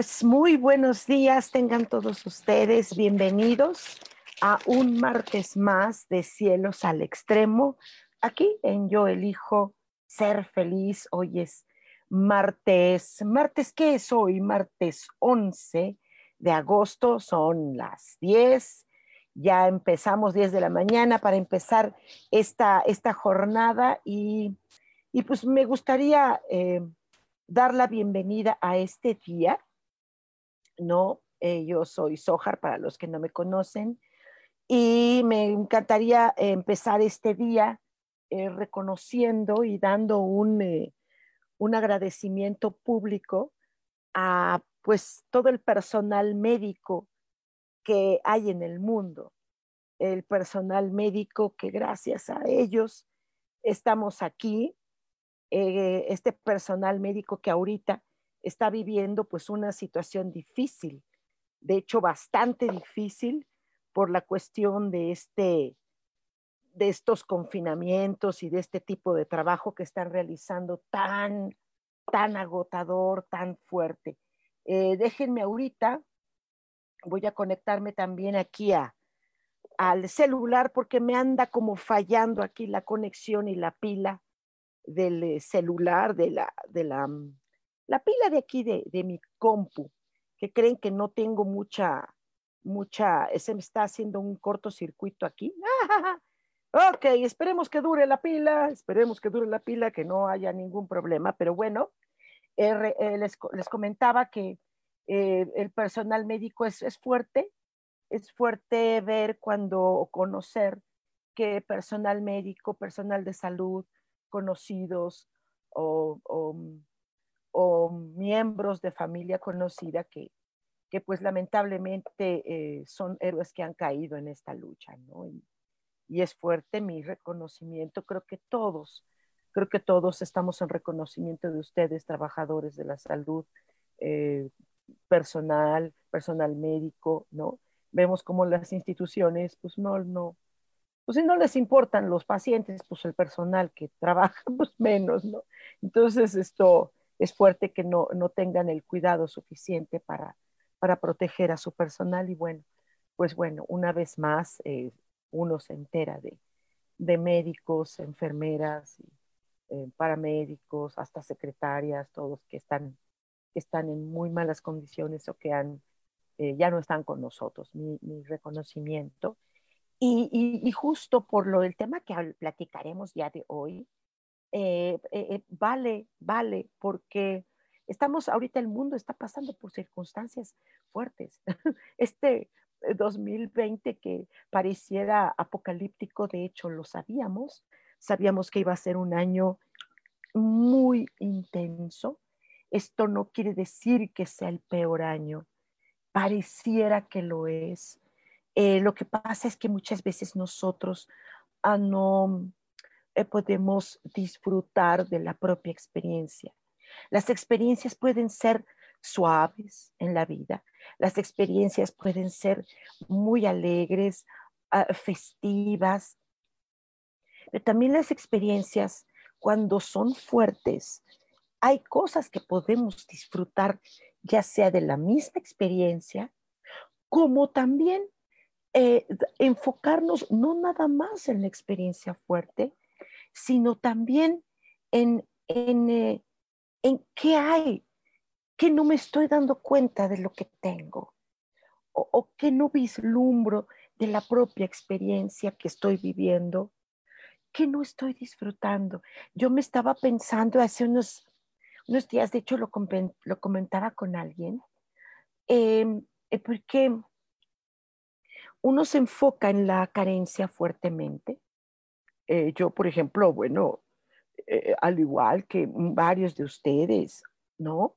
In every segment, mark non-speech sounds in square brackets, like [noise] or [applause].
Pues muy buenos días, tengan todos ustedes bienvenidos a un martes más de Cielos al Extremo. Aquí en Yo Elijo Ser Feliz. Hoy es martes. ¿Martes qué es hoy? Martes 11 de agosto, son las 10. Ya empezamos 10 de la mañana para empezar esta, esta jornada y, pues me gustaría eh, dar la bienvenida a este día ¿no? Eh, yo soy Sojar, para los que no me conocen, y me encantaría empezar este día eh, reconociendo y dando un, eh, un agradecimiento público a pues todo el personal médico que hay en el mundo, el personal médico que gracias a ellos estamos aquí, este personal médico que ahorita está viviendo pues una situación difícil, de hecho bastante difícil por la cuestión de este de estos confinamientos y de este tipo de trabajo que están realizando tan tan agotador, tan fuerte. Eh, déjenme ahorita, voy a conectarme también aquí a, al celular porque me anda como fallando aquí la conexión y la pila del eh, celular, de la, de la la pila de aquí de, mi compu, que creen que no tengo mucha, mucha, se me está haciendo un cortocircuito aquí. [laughs] ok, esperemos que dure la pila, esperemos que dure la pila, que no haya ningún problema, pero bueno, eh, les, comentaba que eh, el personal médico es, fuerte, es fuerte ver cuando o conocer que personal médico, personal de salud, conocidos o miembros de familia conocida que, que pues lamentablemente eh, son héroes que han caído en esta lucha, ¿no? Y, es fuerte mi reconocimiento, creo que todos, creo que todos estamos en reconocimiento de ustedes, trabajadores de la salud, eh, personal, personal médico, ¿no? Vemos como las instituciones, pues no, no, pues si no les importan los pacientes, pues el personal que trabaja, [laughs] pues menos, ¿no? Entonces, esto, es fuerte que no, tengan el cuidado suficiente para, para proteger a su personal y bueno, pues bueno, una vez más eh, uno se entera de, médicos, enfermeras, eh, paramédicos, hasta secretarias, todos que están, están en muy malas condiciones o que han, eh, ya no están con nosotros. Mi, reconocimiento. Y, justo por lo del tema que platicaremos ya de hoy, eh, eh, eh, vale, vale, porque estamos, ahorita el mundo está pasando por circunstancias fuertes. [laughs] Este 2020 que pareciera apocalíptico, de hecho lo sabíamos, sabíamos que iba a ser un año muy intenso. Esto no quiere decir que sea el peor año, pareciera que lo es. lo que pasa es que muchas veces nosotros ah, no, eh, podemos disfrutar de la propia experiencia. Las experiencias pueden ser suaves en la vida, las experiencias pueden ser muy alegres, ah, festivas, pero también las experiencias cuando son fuertes, hay cosas que podemos disfrutar ya sea de la misma experiencia, como también eh, enfocarnos no nada más en la experiencia fuerte, sino también en, en, eh, en qué hay, que no me estoy dando cuenta de lo que tengo. o, o que no vislumbro de la propia experiencia que estoy viviendo, que no estoy disfrutando. Yo me estaba pensando hace unos, unos días, de hecho lo, lo comentaba con alguien, em, eh, porque uno se enfoca en la carencia fuertemente. Eh, yo, por ejemplo, bueno, eh, al igual que varios de ustedes, ¿no?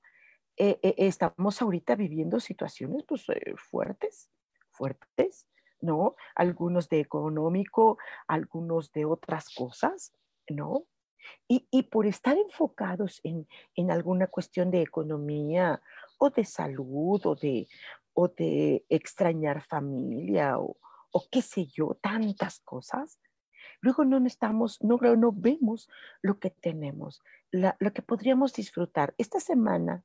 estamos ahorita viviendo situaciones pues, fuertes, fuertes, ¿no? Algunos de económico, algunos de otras cosas, ¿no? Y, por estar enfocados en, alguna cuestión de economía o de salud o de, o de extrañar familia o, qué sé yo, tantas cosas, luego no estamos, no, no vemos lo que tenemos, lo que podríamos disfrutar. Esta semana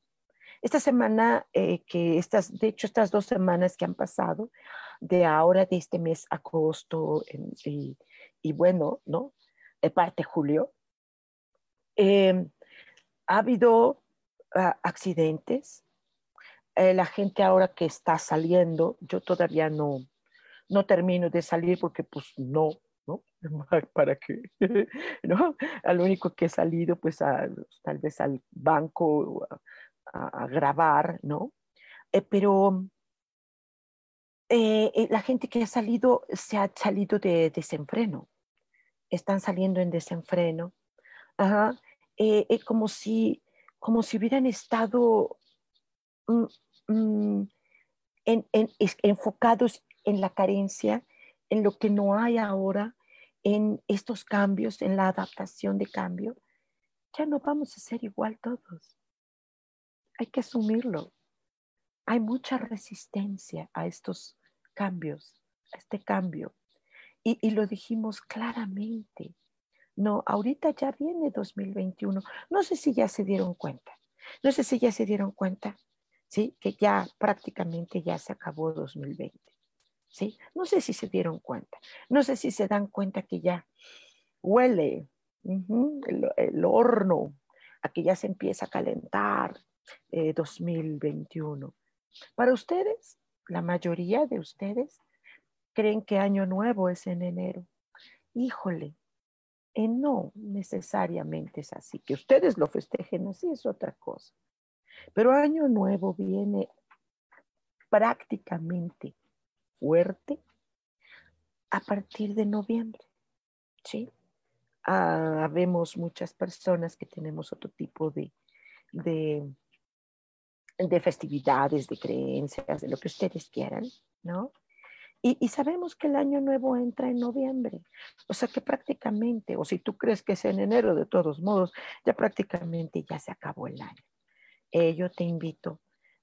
esta semana, eh, que estas, de hecho, estas dos semanas que han pasado, de ahora, de este mes agosto y, bueno, ¿no? De parte julio, em, ha habido ah, accidentes. Eh, la gente ahora que está saliendo, yo todavía no, no termino de salir porque pues ¿no? [laughs] ¿Para qué? [laughs] ¿No? Al único que he salido, pues tal vez al banco, a, grabar, ¿no? Eh, pero eh, eh, la gente que ha salido se ha salido de desenfreno, están saliendo en desenfreno, Ajá. como, si, como si hubieran estado mm, mm, enfocados en la carencia, en lo que no hay ahora, en estos cambios, en la adaptación de cambio, ya no vamos a ser igual todos hay que asumirlo. Hay mucha resistencia a estos cambios, a este cambio. Y, lo dijimos claramente. No, ahorita ya viene 2021. No sé si ya se dieron cuenta. No sé si ya se dieron cuenta, ¿sí? Que ya prácticamente ya se acabó 2020. ¿Sí? No sé si se dieron cuenta. No sé si se dan cuenta que ya huele el, horno, a que ya se empieza a calentar, 2021. Eh, Para ustedes, la mayoría de ustedes creen que año nuevo es en enero. Híjole, eh, no necesariamente es así. Que ustedes lo festejen así es otra cosa. Pero año nuevo viene prácticamente fuerte a partir de noviembre. ¿sí? Ah, vemos muchas personas que tenemos otro tipo de, de de festividades, de creencias, de lo que ustedes quieran, ¿no? Y, sabemos que el año nuevo entra en noviembre, o sea que prácticamente, o si tú crees que es en enero, de todos modos, ya prácticamente ya se acabó el año. Eh, yo te invito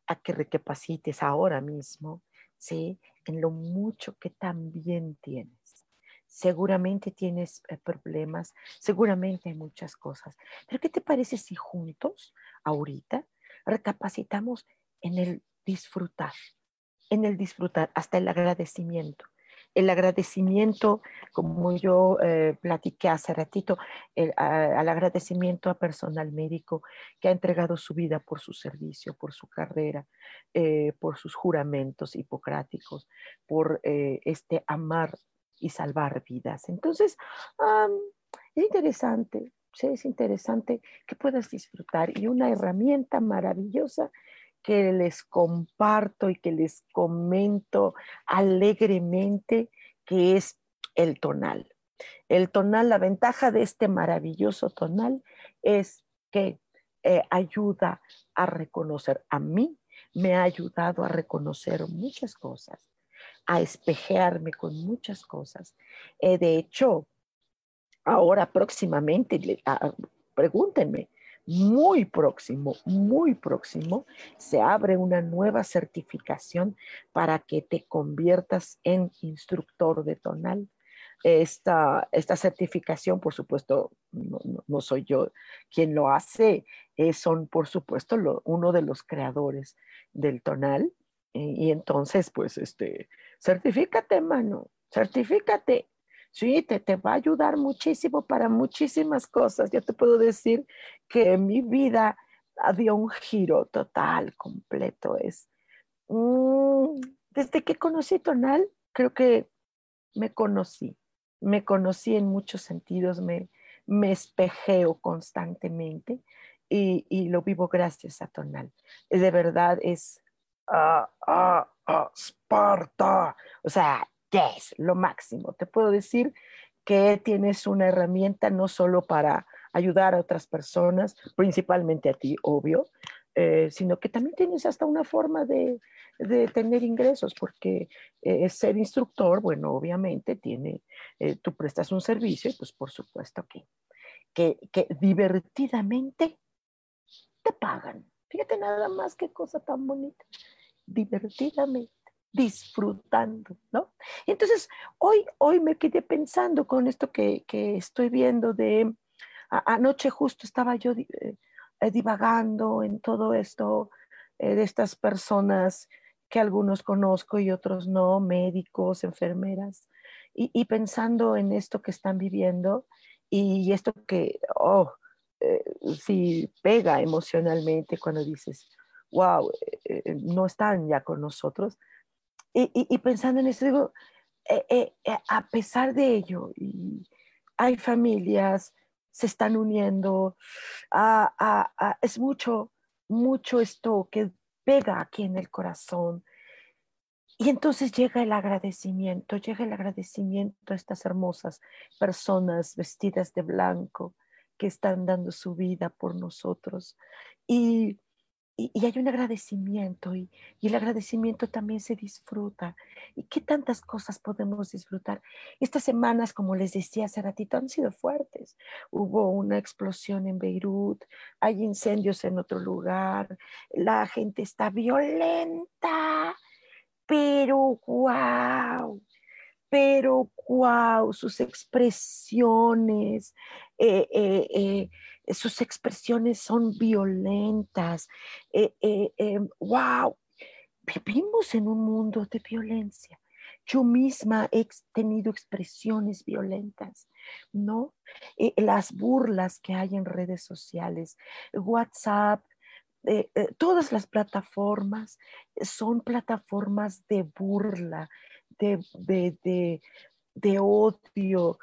a que recapacites ahora mismo, ¿sí? En lo mucho que también tienes. Seguramente tienes eh, problemas, seguramente hay muchas cosas, pero ¿qué te parece si juntos, ahorita, recapacitamos en el disfrutar, en el disfrutar, hasta el agradecimiento. El agradecimiento, como yo eh, platiqué hace ratito, al agradecimiento a personal médico que ha entregado su vida por su servicio, por su carrera, eh, por sus juramentos hipocráticos, por eh, este amar y salvar vidas. Entonces, es interesante, Sí, es interesante que puedas disfrutar y una herramienta maravillosa que les comparto y que les comento alegremente, que es el tonal. El tonal, la ventaja de este maravilloso tonal es que eh, ayuda a reconocer, a mí me ha ayudado a reconocer muchas cosas, a espejearme con muchas cosas. Eh, de hecho, ahora próximamente, pregúntenme, muy próximo, muy próximo, se abre una nueva certificación para que te conviertas en instructor de tonal. Esta, esta certificación, por supuesto, no, soy yo quien lo hace, eh, son, por supuesto, uno de los creadores del tonal. y entonces, pues, este, certifícate, mano, certifícate Sí, te, te va a ayudar muchísimo para muchísimas cosas. Yo te puedo decir que mi vida dio un giro total, completo. Es, mm, desde que conocí Tonal, creo que me conocí, me conocí en muchos sentidos, me, me espejeo constantemente y, lo vivo gracias a Tonal. De verdad es ah, ah, Sparta, o sea, es lo máximo. Te puedo decir que tienes una herramienta no solo para ayudar a otras personas, principalmente a ti, obvio, eh, sino que también tienes hasta una forma de, tener ingresos, porque eh, ser instructor, bueno, obviamente tiene, eh, tú prestas un servicio y pues por supuesto que, que, que divertidamente te pagan. Fíjate nada más qué cosa tan bonita. Divertidamente disfrutando, ¿no? Entonces, hoy, hoy me quedé pensando con esto que, que estoy viendo de, anoche justo estaba yo eh, divagando en todo esto eh, de estas personas que algunos conozco y otros no, médicos, enfermeras, y, pensando en esto que están viviendo y, esto que, oh, eh, sí pega emocionalmente cuando dices, wow, no están ya con nosotros. Y, pensando en eso, digo, a pesar de ello, hay familias, se están uniendo. es mucho, mucho esto que pega aquí en el corazón. Y entonces llega el agradecimiento, llega el agradecimiento a estas hermosas personas vestidas de blanco que están dando su vida por nosotros. Y y, hay un agradecimiento y, el agradecimiento también se disfruta. ¿Y qué tantas cosas podemos disfrutar? Estas semanas, como les decía hace ratito, han sido fuertes. Hubo una explosión en Beirut, hay incendios en otro lugar, la gente está violenta, pero wow, pero wow, sus expresiones. Eh, eh, eh, sus expresiones son violentas. Eh, eh, eh, ¡Wow! Vivimos en un mundo de violencia. Yo misma he tenido expresiones violentas, ¿no? las burlas que hay en redes sociales, WhatsApp, todas las plataformas son plataformas de burla, de, de odio,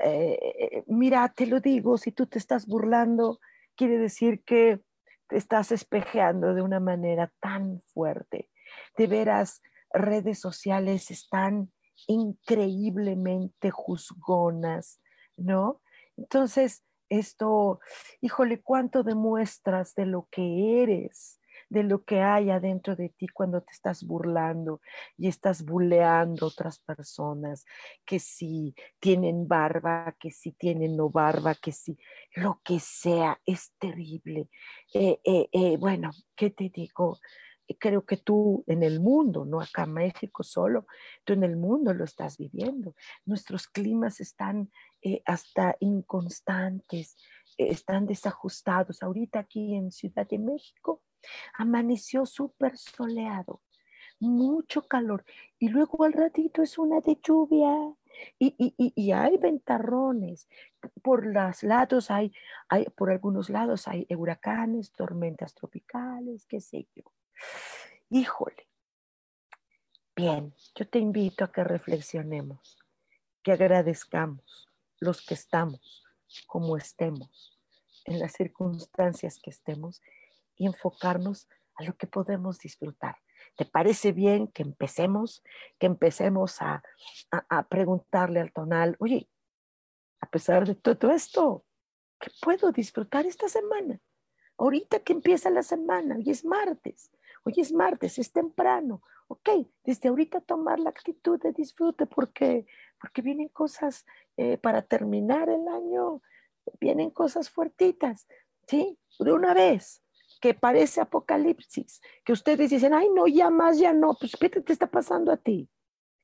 eh, mira, te lo digo, si tú te estás burlando, quiere decir que te estás espejeando de una manera tan fuerte. De veras, redes sociales están increíblemente juzgonas, ¿no? Entonces, esto, híjole, ¿cuánto demuestras de lo que eres? De lo que hay adentro de ti cuando te estás burlando y estás buleando otras personas, que si tienen barba, que si tienen no barba, que si lo que sea, es terrible. Eh, eh, eh, bueno, ¿qué te digo? creo que tú en el mundo, no acá en México solo, tú en el mundo lo estás viviendo. Nuestros climas están hasta inconstantes, están desajustados. Ahorita aquí en Ciudad de México Amaneció súper soleado, mucho calor. Y luego al ratito es una de lluvia. Y, hay ventarrones. Por los lados hay, hay, por algunos lados hay huracanes, tormentas tropicales, qué sé yo. Híjole. Bien, yo te invito a que reflexionemos, que agradezcamos los que estamos, como estemos, en las circunstancias que estemos y enfocarnos a lo que podemos disfrutar. ¿Te parece bien que empecemos, que empecemos a, preguntarle al tonal, oye, a pesar de todo esto, ¿qué puedo disfrutar esta semana? Ahorita que empieza la semana, hoy es martes, hoy es martes, es temprano, ok, desde ahorita tomar la actitud de disfrute porque, porque vienen cosas eh, para terminar el año, vienen cosas fuertitas, ¿sí? De una vez, que parece apocalipsis, que ustedes dicen, ay, no, ya más, ya no, pues, ¿qué te, está pasando a ti?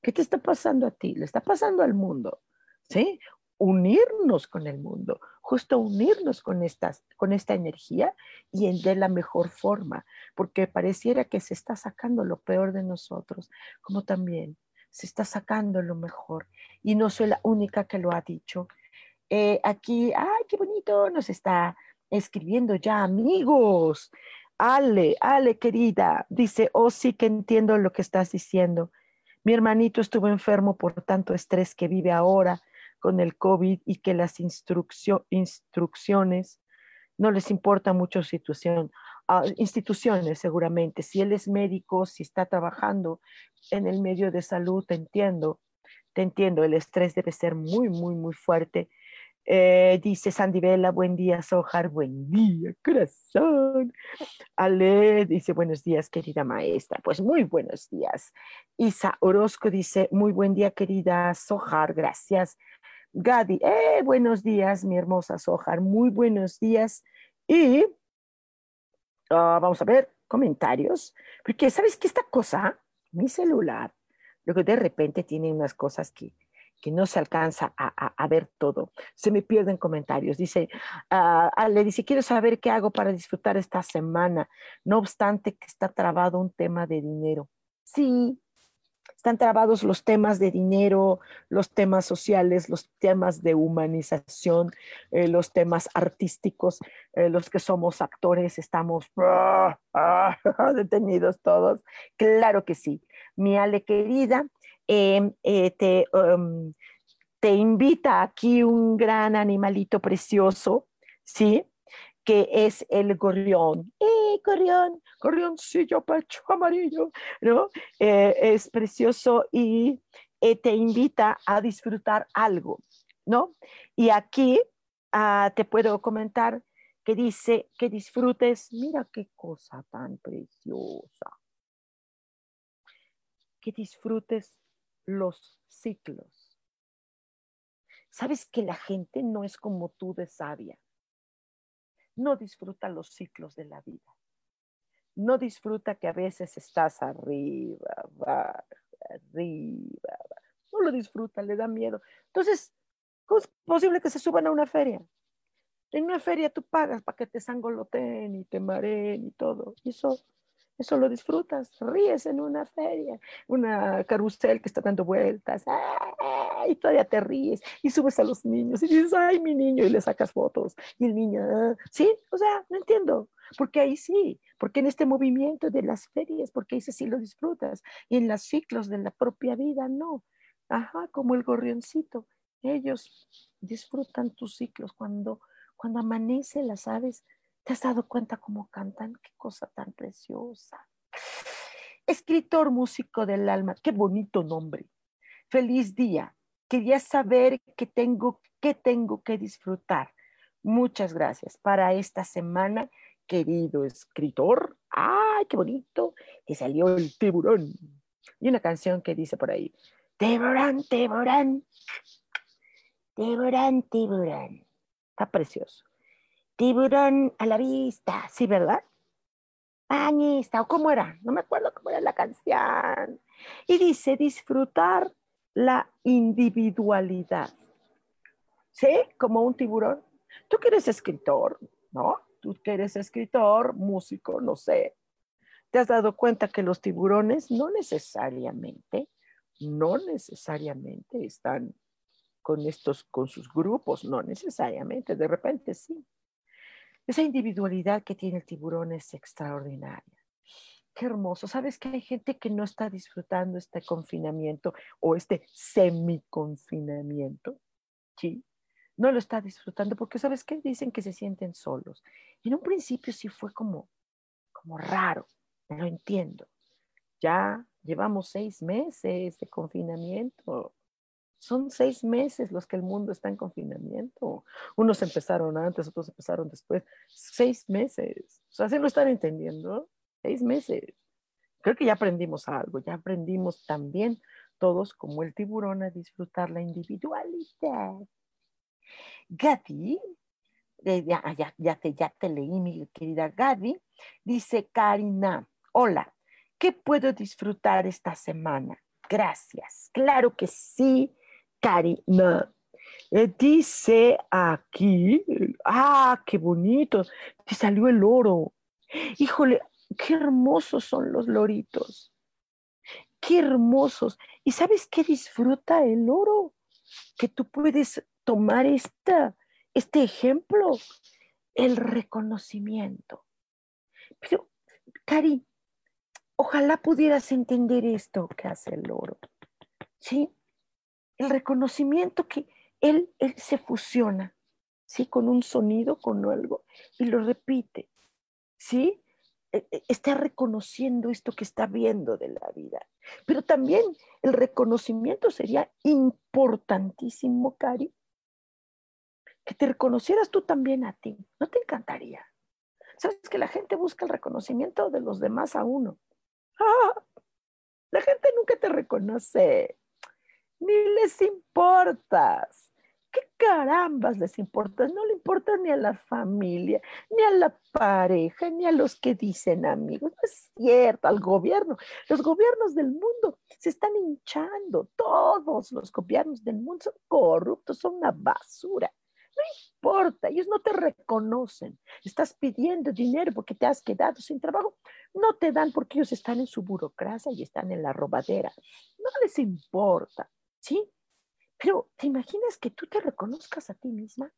¿Qué te está pasando a ti? Le está pasando al mundo, ¿sí? Unirnos con el mundo, justo unirnos con, estas, con esta energía y en, de la mejor forma, porque pareciera que se está sacando lo peor de nosotros, como también se está sacando lo mejor. Y no soy la única que lo ha dicho. Eh, aquí, ay, qué bonito, nos está escribiendo ya amigos. Ale, Ale, querida, dice, oh sí que entiendo lo que estás diciendo. Mi hermanito estuvo enfermo por tanto estrés que vive ahora con el COVID y que las instrucciones no les importa mucho situación. Ah, instituciones, seguramente. Si él es médico, si está trabajando en el medio de salud, te entiendo. Te entiendo, el estrés debe ser muy, muy, muy fuerte. Eh, dice Sandy Vela, buen día, Sojar, buen día, corazón. Ale dice, buenos días, querida maestra. Pues muy buenos días. Isa Orozco dice, muy buen día, querida Sojar, gracias. Gadi, eh, buenos días, mi hermosa Sojar, muy buenos días. Y ah, vamos a ver comentarios, porque sabes que esta cosa, mi celular, luego de repente tiene unas cosas que, que no se alcanza a, ver todo. Se me pierden comentarios. Dice, uh, le dice, quiero saber qué hago para disfrutar esta semana, no obstante que está trabado un tema de dinero. Sí, están trabados los temas de dinero, los temas sociales, los temas de humanización, eh, los temas artísticos, eh, los que somos actores estamos [laughs] ah, ah, [laughs] detenidos todos. Claro que sí. Mi Ale querida, em, eh, te, em, te invita aquí un gran animalito precioso, ¿sí? que es el gorrión. ¡Eh, gorrión! Gorrioncillo pecho amarillo, ¿no? Eh, es precioso y eh, te invita a disfrutar algo, ¿no? Y aquí ah, te puedo comentar que dice que disfrutes, mira qué cosa tan preciosa, que disfrutes los ciclos. Sabes que la gente no es como tú de sabia no disfruta los ciclos de la vida. No disfruta que a veces estás arriba, arriba, No lo disfruta, le da miedo. Entonces, es posible que se suban a una feria? En una feria tú pagas para que te sangoloten y te mareen y todo. Y eso eso lo disfrutas, ríes en una feria, una carrusel que está dando vueltas, y todavía te ríes y subes a los niños y dices, ay, mi niño, y le sacas fotos. Y el niño, ah", sí, o sea, no entiendo, porque ahí sí, porque en este movimiento de las ferias, porque ahí sí lo disfrutas, y en los ciclos de la propia vida, no. Ajá, como el gorrioncito, ellos disfrutan tus ciclos cuando, cuando amanece las aves ¿Te has dado cuenta cómo cantan? Qué cosa tan preciosa. Escritor músico del alma, qué bonito nombre. Feliz día. Quería saber qué tengo, qué tengo que disfrutar. Muchas gracias para esta semana, querido escritor. ¡Ay, qué bonito! Que salió el tiburón. Y una canción que dice por ahí, tiburón, tiburón, tiburón, tiburón. Está precioso. Tiburón a la vista, sí, ¿verdad? Bañista, o cómo era, no me acuerdo cómo era la canción. Y dice, disfrutar la individualidad. ¿Sí? Como un tiburón. Tú que eres escritor, ¿no? Tú que eres escritor, músico, no sé. ¿Te has dado cuenta que los tiburones no necesariamente, no necesariamente están con estos, con sus grupos, no necesariamente, de repente sí. Esa individualidad que tiene el tiburón es extraordinaria. Qué hermoso. ¿Sabes que hay gente que no está disfrutando este confinamiento o este semi-confinamiento? Sí. No lo está disfrutando porque, ¿sabes qué? Dicen que se sienten solos. En un principio sí fue como, como raro, lo entiendo. Ya llevamos seis meses de confinamiento son seis meses los que el mundo está en confinamiento. Unos empezaron antes, otros empezaron después. Seis meses. O sea, ¿se lo están entendiendo? Seis meses. Creo que ya aprendimos algo, ya aprendimos también todos como el tiburón a disfrutar la individualidad. Gadi, eh, ya, ya, te, leí, mi querida Gadi, dice Karina, hola, ¿qué puedo disfrutar esta semana? Gracias. Claro que sí, Karina. Eh, dice aquí, ah, qué bonito, te salió el oro. Híjole, qué hermosos son los loritos. Qué hermosos. ¿Y sabes qué disfruta el oro? Que tú puedes tomar esta, este ejemplo, el reconocimiento. Pero Cari, ojalá pudieras entender esto que hace el oro. ¿Sí? El reconocimiento que él, él se fusiona, ¿sí? Con un sonido, con algo, y lo repite, ¿sí? E, e, está reconociendo esto que está viendo de la vida. Pero también el reconocimiento sería importantísimo, Cari, que te reconocieras tú también a ti. ¿No te encantaría? Sabes que la gente busca el reconocimiento de los demás a uno. ¡Ah! La gente nunca te reconoce, ni les importas. ¿Qué carambas les importa? No le importa ni a la familia, ni a la pareja, ni a los que dicen amigos. No es cierto, al gobierno. Los gobiernos del mundo se están hinchando. Todos los gobiernos del mundo son corruptos, son una basura. No importa, ellos no te reconocen. Estás pidiendo dinero porque te has quedado sin trabajo. No te dan porque ellos están en su burocracia y están en la robadera. No les importa, ¿sí? Pero ¿te imaginas que tú te reconozcas a ti misma?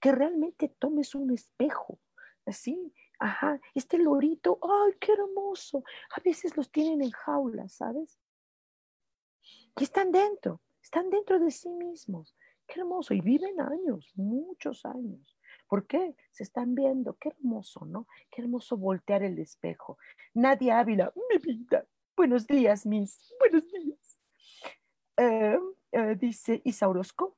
Que realmente tomes un espejo, así, ajá, este lorito, ay, qué hermoso. A veces los tienen en jaulas, ¿sabes? Y están dentro, están dentro de sí mismos. Qué hermoso. Y viven años, muchos años. ¿Por qué? Se están viendo. Qué hermoso, ¿no? Qué hermoso voltear el espejo. Nadia Ávila, mi vida. Buenos días, mis. Buenos días. Eh, eh, dice Isa Orozco,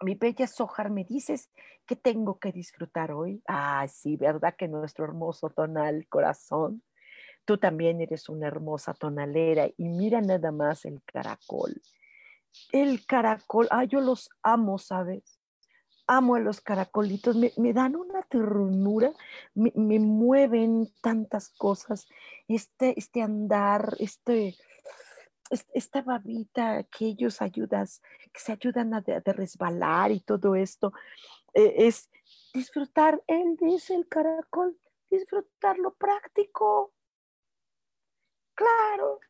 mi bella Sojar, me dices que tengo que disfrutar hoy. Ah, sí, ¿verdad que nuestro hermoso tonal corazón? Tú también eres una hermosa tonalera y mira nada más el caracol. El caracol, ah, yo los amo, ¿sabes? Amo a los caracolitos, me, dan una ternura, me, me, mueven tantas cosas, este, este andar, este, esta babita que ellos ayudas, que se ayudan a de, resbalar y todo esto, eh, es disfrutar, él dice el caracol, disfrutar lo práctico. Claro,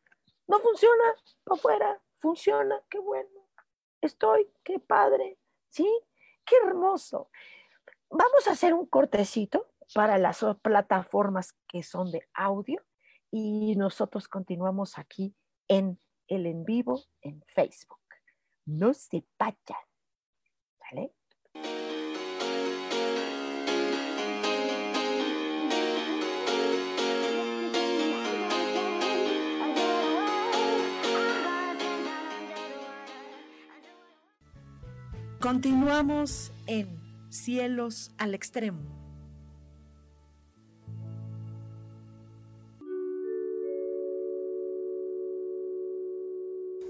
no funciona para afuera, funciona, qué bueno. Estoy, qué padre, ¿sí? Qué hermoso. Vamos a hacer un cortecito para las plataformas que son de audio y nosotros continuamos aquí en el en vivo en Facebook. No se vayan. ¿Vale? Continuamos en Cielos al Extremo.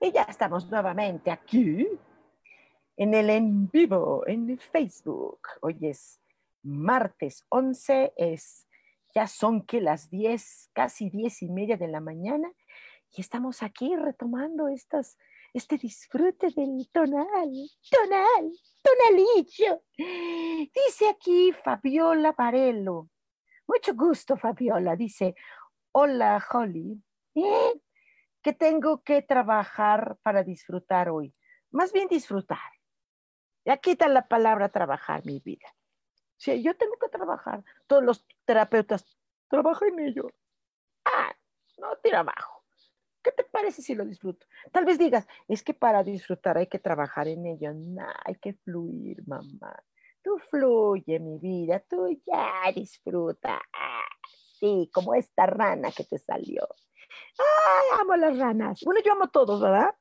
Estamos nuevamente aquí en el en vivo en Facebook. Hoy es martes 11, es Ya son que las 10, casi diez y media de la mañana y estamos aquí retomando estas, este disfrute del tonal, tonal, tonalillo. Dice aquí Fabiola Parello. Mucho gusto, Fabiola. Dice, hola, Holly. Bien, que tengo que trabajar para disfrutar hoy. Más bien disfrutar. Ya quita la palabra trabajar, mi vida. Sí, yo tengo que trabajar. Todos los terapeutas trabajan en ello. Ah, no trabajo. ¿Qué te parece si lo disfruto? Tal vez digas, es que para disfrutar hay que trabajar en ello. No, hay que fluir, mamá. Tú fluye, mi vida, tú ya disfruta. Ah, sí, como esta rana que te salió. ¡Ay, amo las ranas! Bueno, yo amo a todos, ¿verdad?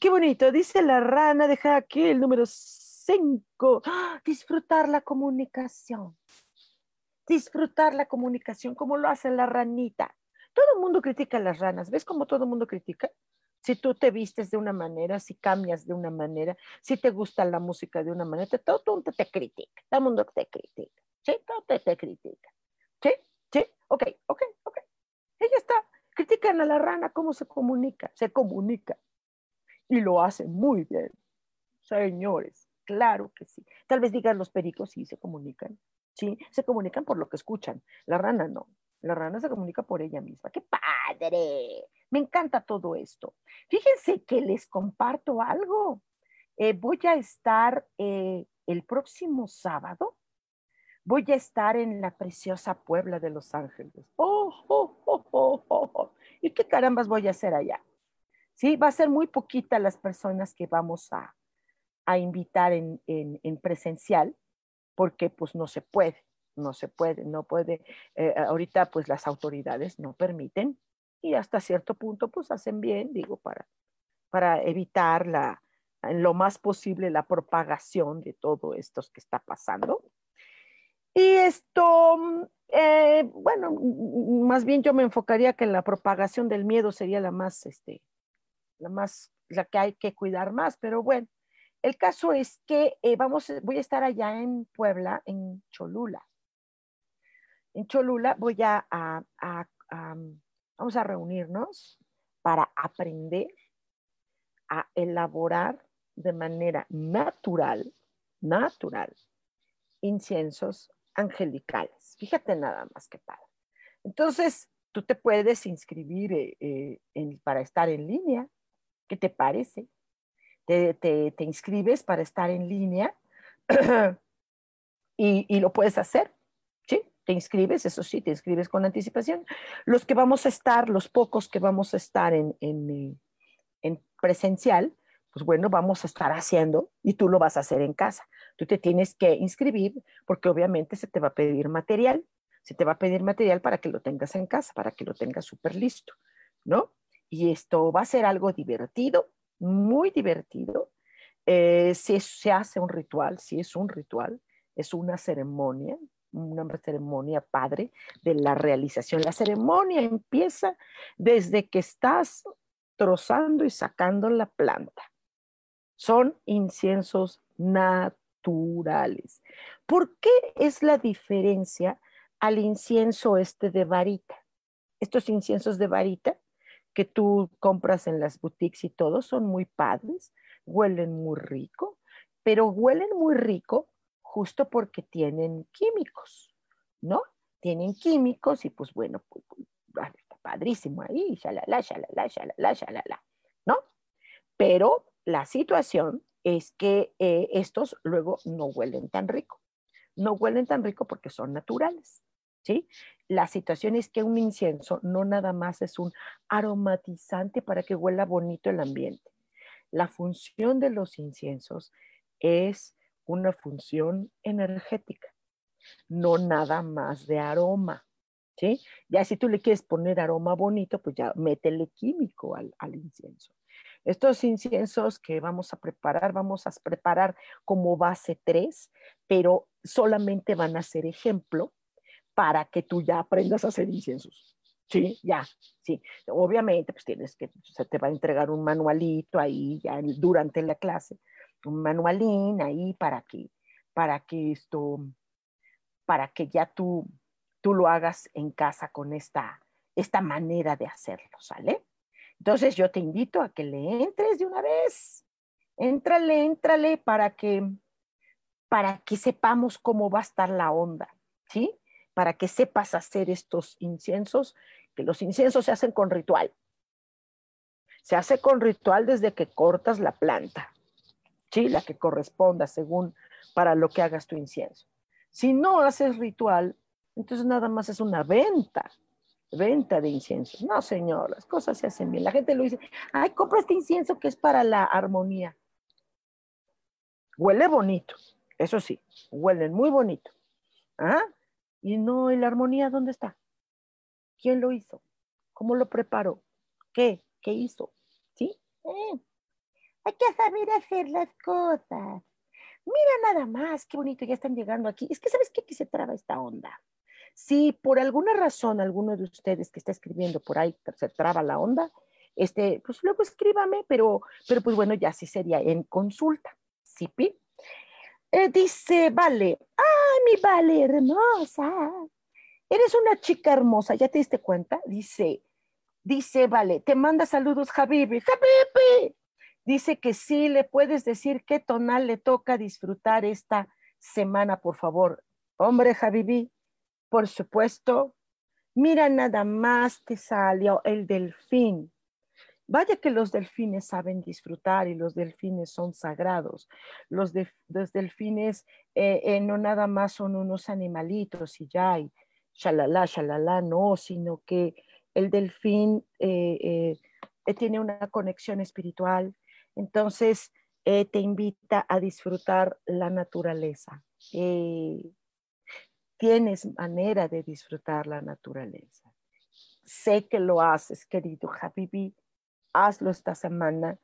Qué bonito. Dice la rana, deja aquí el número 5. ¡Ah! Disfrutar la comunicación. Disfrutar la comunicación, como lo hace la ranita. Todo el mundo critica a las ranas. ¿Ves cómo todo el mundo critica? Si tú te vistes de una manera, si cambias de una manera, si te gusta la música de una manera, todo el mundo te critica. Todo el mundo te critica. ¿Sí? Todo te, te critica. ¿Sí? ¿Sí? Ok, ok, ok. Ella está. Critican a la rana cómo se comunica. Se comunica. Y lo hace muy bien. Señores, claro que sí. Tal vez digan los pericos, sí, se comunican. Sí, se comunican por lo que escuchan. La rana no. La rana se comunica por ella misma. ¡Qué padre! Me encanta todo esto. Fíjense que les comparto algo. Eh, voy a estar eh, el próximo sábado. Voy a estar en la preciosa Puebla de Los Ángeles. ¡Oh, oh, oh, oh, oh! oh! ¿Y qué carambas voy a hacer allá? Sí, va a ser muy poquita las personas que vamos a, invitar en, en presencial, porque pues no se puede no se puede, no puede, eh, ahorita pues las autoridades no permiten y hasta cierto punto pues hacen bien, digo, para, para evitar la, lo más posible la propagación de todo esto que está pasando. Y esto, eh, bueno, más bien yo me enfocaría que la propagación del miedo sería la más, este, la más, la que hay que cuidar más, pero bueno, el caso es que eh, vamos, voy a estar allá en Puebla, en Cholula. En Cholula voy a, vamos a reunirnos para aprender a elaborar de manera natural, natural, inciensos angelicales. Fíjate nada más que padre. Entonces, tú te puedes inscribir eh, eh, para estar en línea. ¿Qué te parece? Te, te, inscribes para estar en línea [clears throat] y, y, lo puedes hacer te inscribes, eso sí, te inscribes con anticipación. Los que vamos a estar, los pocos que vamos a estar en, en, en, presencial, pues bueno, vamos a estar haciendo y tú lo vas a hacer en casa. Tú te tienes que inscribir porque obviamente se te va a pedir material, se te va a pedir material para que lo tengas en casa, para que lo tengas súper listo, ¿no? Y esto va a ser algo divertido, muy divertido. Eh, si se hace un ritual, si es un ritual, es una ceremonia, una ceremonia padre de la realización. La ceremonia empieza desde que estás trozando y sacando la planta. Son inciensos ¿Por qué es la diferencia al incienso este de varita? Estos inciensos de varita que tú compras en las boutiques y todo son muy padres, huelen muy rico, pero huelen muy rico justo porque tienen químicos, ¿no? Tienen químicos y pues bueno, pues, pues está padrísimo ahí, shalala, shalala, shalala, shalala, ¿no? Pero la situación es que eh, estos luego no huelen tan rico. No huelen tan rico porque son naturales, ¿sí? La situación es que un incienso no nada más es un aromatizante para que huela bonito el ambiente. La función de los inciensos es una función energética, no nada más de aroma. ¿sí? Ya si tú le quieres poner aroma bonito, pues ya métele químico al, al incienso. Estos inciensos que vamos a preparar, vamos a preparar como base 3, pero solamente van a ser ejemplo para que tú ya aprendas a hacer inciensos. Sí, ya, sí. Obviamente, pues tienes que, se te va a entregar un manualito ahí ya durante la clase un manualín ahí para que, para que esto, para que ya tú, tú lo hagas en casa con esta, esta manera de hacerlo, ¿sale? Entonces yo te invito a que le entres de una vez. Éntrale, éntrale para que, para que sepamos cómo va a estar la onda, ¿sí? Para que sepas hacer estos inciensos, que los inciensos se hacen con ritual. Se hace con ritual desde que cortas la planta, ¿sí? La que corresponda según para lo que hagas tu incienso. Si no haces ritual, entonces nada más es una venta, venta de incienso. No, señor, las cosas se hacen bien. La gente lo dice, ay, compra este incienso que es para la armonía. Huele bonito, eso sí, huelen muy bonito. ¿Ah? Y no, ¿y la armonía dónde está? ¿Quién lo hizo? ¿Cómo lo preparó? ¿Qué? ¿Qué hizo? ¿Sí? Eh, hay que saber hacer las cosas. Mira nada más, qué bonito, ya están llegando aquí. Es que, ¿sabes qué? Aquí se traba esta onda. Si por alguna razón alguno de ustedes que está escribiendo por ahí se traba la onda, este, pues luego escríbame, pero, pero pues bueno, ya sí sería en consulta. ¿Sí? Eh, dice, vale, ¡ay, mi vale hermosa! Eres una chica hermosa, ¿ya te diste cuenta? Dice, dice, vale, te manda saludos, Habibi. ¡Habibi! Dice que sí, le puedes decir qué tonal le toca disfrutar esta semana, por favor. Hombre, Habibi, por supuesto. Mira, nada más te salió el delfín. Vaya que los delfines saben disfrutar y los delfines son sagrados. Los, delfines eh, eh, no nada más son unos animalitos y ya, y shalala, shalala, no, sino que el delfín eh, tiene una conexión espiritual. Entonces, te invita a disfrutar la naturaleza tienes manera de disfrutar la naturaleza. Sé que lo haces, querido Habibi, hazlo esta semana,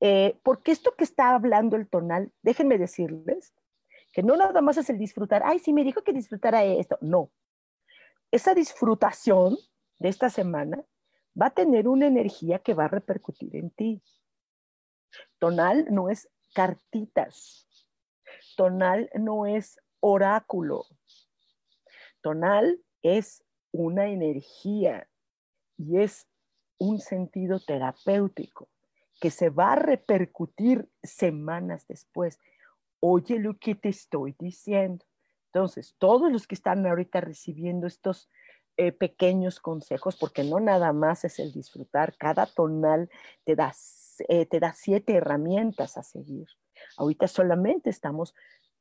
eh, porque esto que está hablando el tonal, déjenme decirles que no nada más es el disfrutar, ay, sí, me dijo que disfrutara esto, no. Esa disfrutación de esta semana va a tener una energía que va a repercutir en ti. Tonal no es cartitas, tonal no es oráculo, tonal es una energía y es un sentido terapéutico que se va a repercutir semanas después. Oye lo que te estoy diciendo. Entonces, todos los que están ahorita recibiendo estos eh, pequeños consejos, porque no nada más es el disfrutar, cada tonal te da, eh, te da siete herramientas a seguir. Ahorita solamente estamos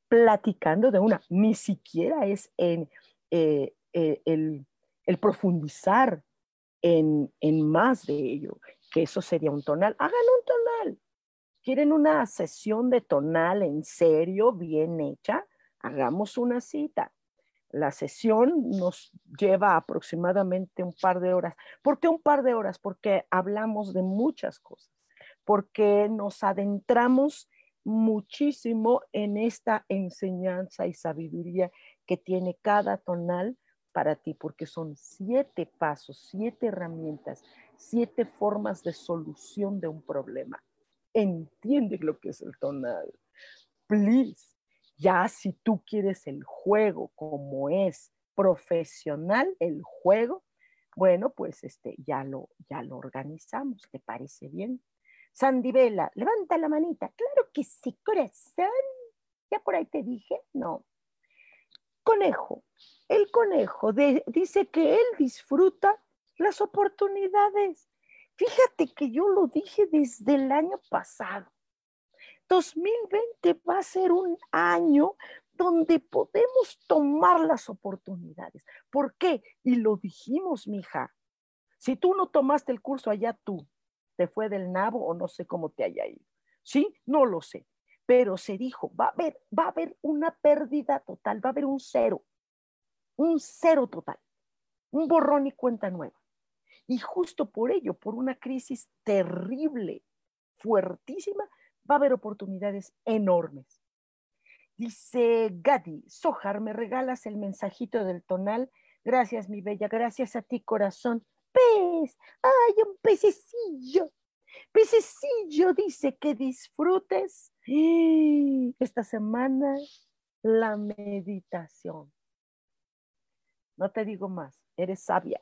platicando de una, ni siquiera es en eh, eh, el, profundizar en, más de ello, que eso sería un tonal. Hagan un tonal. ¿Quieren una sesión de tonal en serio, bien hecha? Hagamos una cita. La sesión nos lleva aproximadamente un par de horas. ¿Por qué un par de horas? Porque hablamos de muchas cosas, porque nos adentramos muchísimo en esta enseñanza y sabiduría que tiene cada tonal para ti, porque son siete pasos, siete herramientas, siete formas de solución de un problema. Entiende lo que es el tonal. Please. Ya si tú quieres el juego como es profesional, el juego, bueno, pues este, ya lo, ya lo organizamos. ¿Te parece bien? Sandivela, levanta la manita. Claro que sí, corazón. ¿Ya por ahí te dije? No. Conejo. El conejo dice que él disfruta las oportunidades. Fíjate que yo lo dije desde el año pasado. 2020 va a ser un año donde podemos tomar las oportunidades. ¿Por qué? Y lo dijimos, mija. Si tú no tomaste el curso allá, tú te fue del nabo o no sé cómo te haya ido. ¿Sí? No lo sé pero se dijo, va a haber, va a haber una pérdida total, va a haber un cero, un cero total, un borrón y cuenta nueva. Y justo por ello, por una crisis terrible, fuertísima, va a haber oportunidades enormes. Dice Gadi, Sojar, me regalas el mensajito del tonal. Gracias, mi bella, gracias a ti, corazón. Pez, ay, un pececillo. Pececillo dice que disfrutes esta semana la meditación. No te digo más, eres sabia.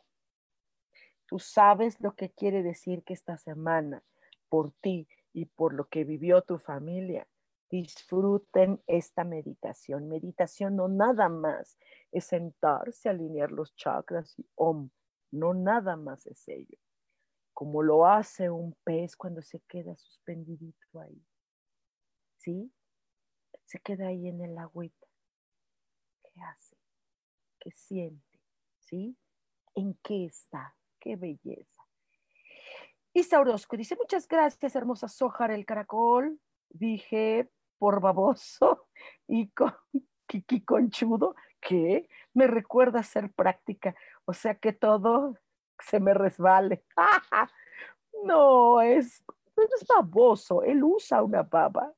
Tú sabes lo que quiere decir que esta semana, por ti y por lo que vivió tu familia, disfruten esta meditación. Meditación no nada más es sentarse, alinear los chakras y om, no nada más es ello. Como lo hace un pez cuando se queda suspendidito ahí. ¿Sí? Se queda ahí en el agüita. ¿Qué hace? ¿Qué siente? ¿Sí? ¿En qué está? ¡Qué belleza! Isa Orozco dice, muchas gracias, hermosa Sojar el caracol. Dije, por baboso [laughs] y con Kiki Conchudo, que me recuerda ser práctica, o sea que todo se me resbale. [laughs] no, es, no es baboso, él usa una baba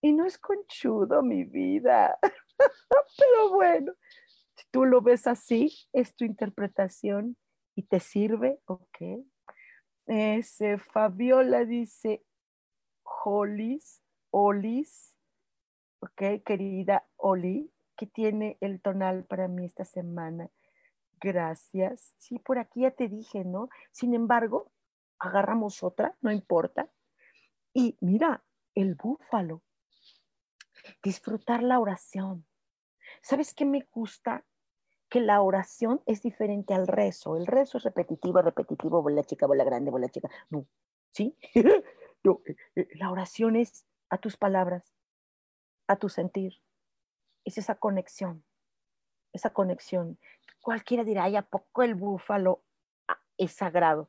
y no es conchudo mi vida. [laughs] Pero bueno, si tú lo ves así, es tu interpretación y te sirve, ok. Ese, Fabiola dice, Holis, Olis, ok, querida Oli, que tiene el tonal para mí esta semana. Gracias. Sí, por aquí ya te dije, ¿no? Sin embargo, agarramos otra, no importa. Y mira, el búfalo. Disfrutar la oración. ¿Sabes qué me gusta? Que la oración es diferente al rezo. El rezo es repetitivo, repetitivo, bola chica, bola grande, bola chica. No, ¿sí? [laughs] eh, eh, la oración es a tus palabras, a tu sentir. Es esa conexión, esa conexión. Cualquiera dirá, ay, ¿a poco el búfalo ah, es sagrado?